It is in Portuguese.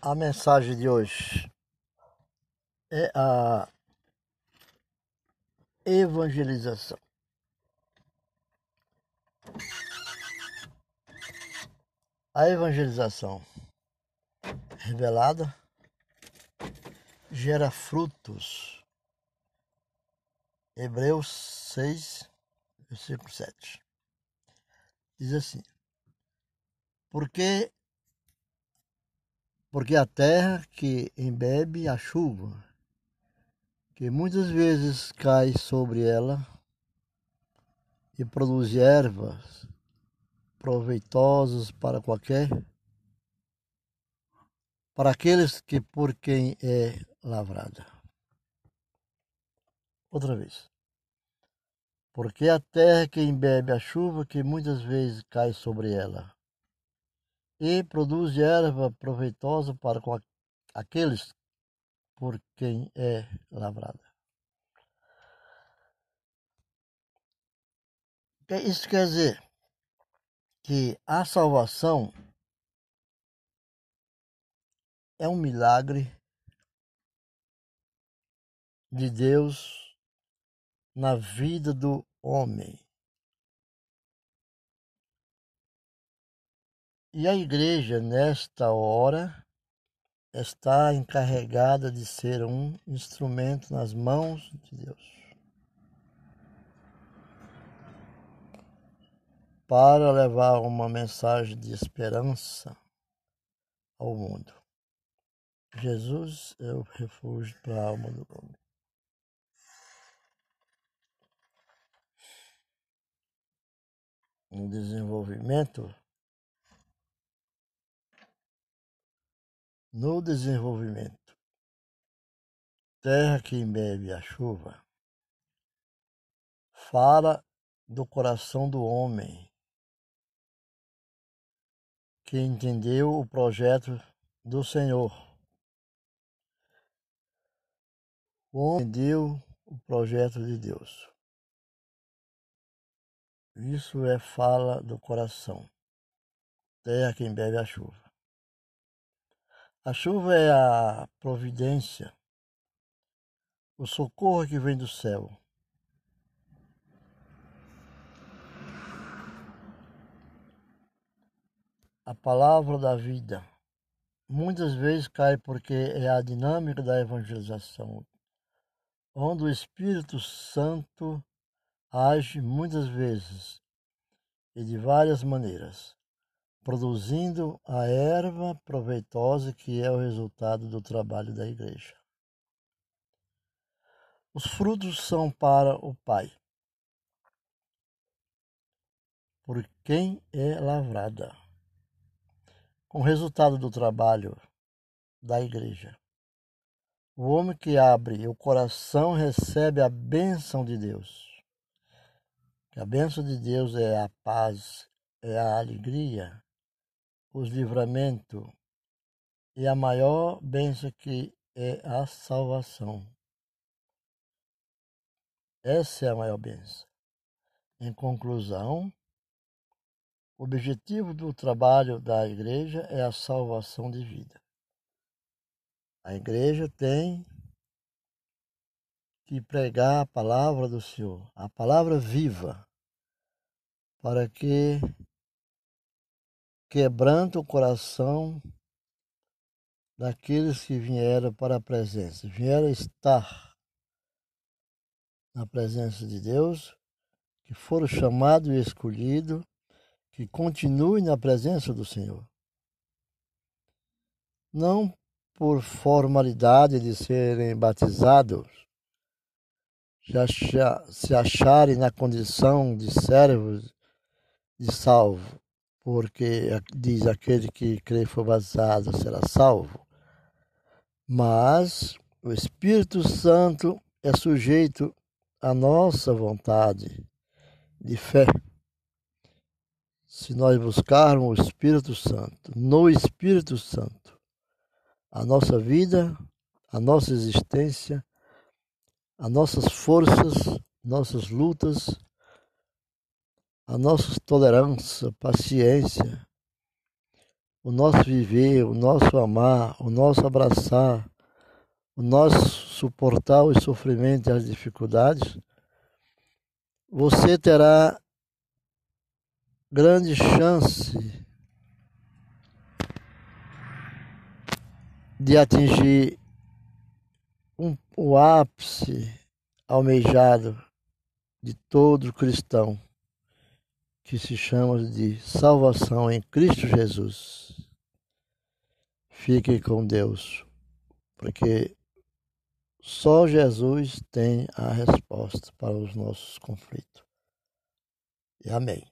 A mensagem de hoje é a evangelização. A evangelização revelada gera frutos. Hebreus 6, versículo 7. Diz assim: Porque porque a terra que embebe a chuva, que muitas vezes cai sobre ela e produz ervas proveitosas para qualquer, para aqueles que por quem é lavrada. Outra vez. Porque a terra que embebe a chuva que muitas vezes cai sobre ela e produz erva proveitosa para aqueles por quem é lavrada. Isso quer dizer que a salvação é um milagre de Deus na vida do homem. E a igreja, nesta hora, está encarregada de ser um instrumento nas mãos de Deus. Para levar uma mensagem de esperança ao mundo. Jesus é o refúgio para a alma do homem. Um desenvolvimento no desenvolvimento. Terra que bebe a chuva, fala do coração do homem que entendeu o projeto do Senhor. O homem entendeu o projeto de Deus. Isso é fala do coração. Terra que bebe a chuva. A chuva é a providência, o socorro que vem do céu. A palavra da vida muitas vezes cai porque é a dinâmica da evangelização, onde o Espírito Santo age muitas vezes e de várias maneiras produzindo a erva proveitosa que é o resultado do trabalho da igreja. Os frutos são para o Pai, por quem é lavrada, com o resultado do trabalho da igreja. O homem que abre o coração recebe a bênção de Deus. A bênção de Deus é a paz, é a alegria, os livramentos e a maior bênção que é a salvação. Essa é a maior bênção. Em conclusão, o objetivo do trabalho da igreja é a salvação de vida. A igreja tem que pregar a palavra do Senhor, a palavra viva, para que quebranta o coração daqueles que vieram para a presença, vieram estar na presença de Deus, que foram chamados e escolhidos, que continuem na presença do Senhor. Não por formalidade de serem batizados, se acharem na condição de servos de salvo, porque diz aquele que crê for batizado será salvo. Mas o Espírito Santo é sujeito à nossa vontade de fé. Se nós buscarmos o Espírito Santo, no Espírito Santo, a nossa vida, a nossa existência, as nossas forças, nossas lutas, a nossa tolerância, paciência, o nosso viver, o nosso amar, o nosso abraçar, o nosso suportar os sofrimentos e as dificuldades, você terá grande chance de atingir o ápice almejado de todo cristão, que se chama de salvação em Cristo Jesus. Fique com Deus, porque só Jesus tem a resposta para os nossos conflitos. E amém.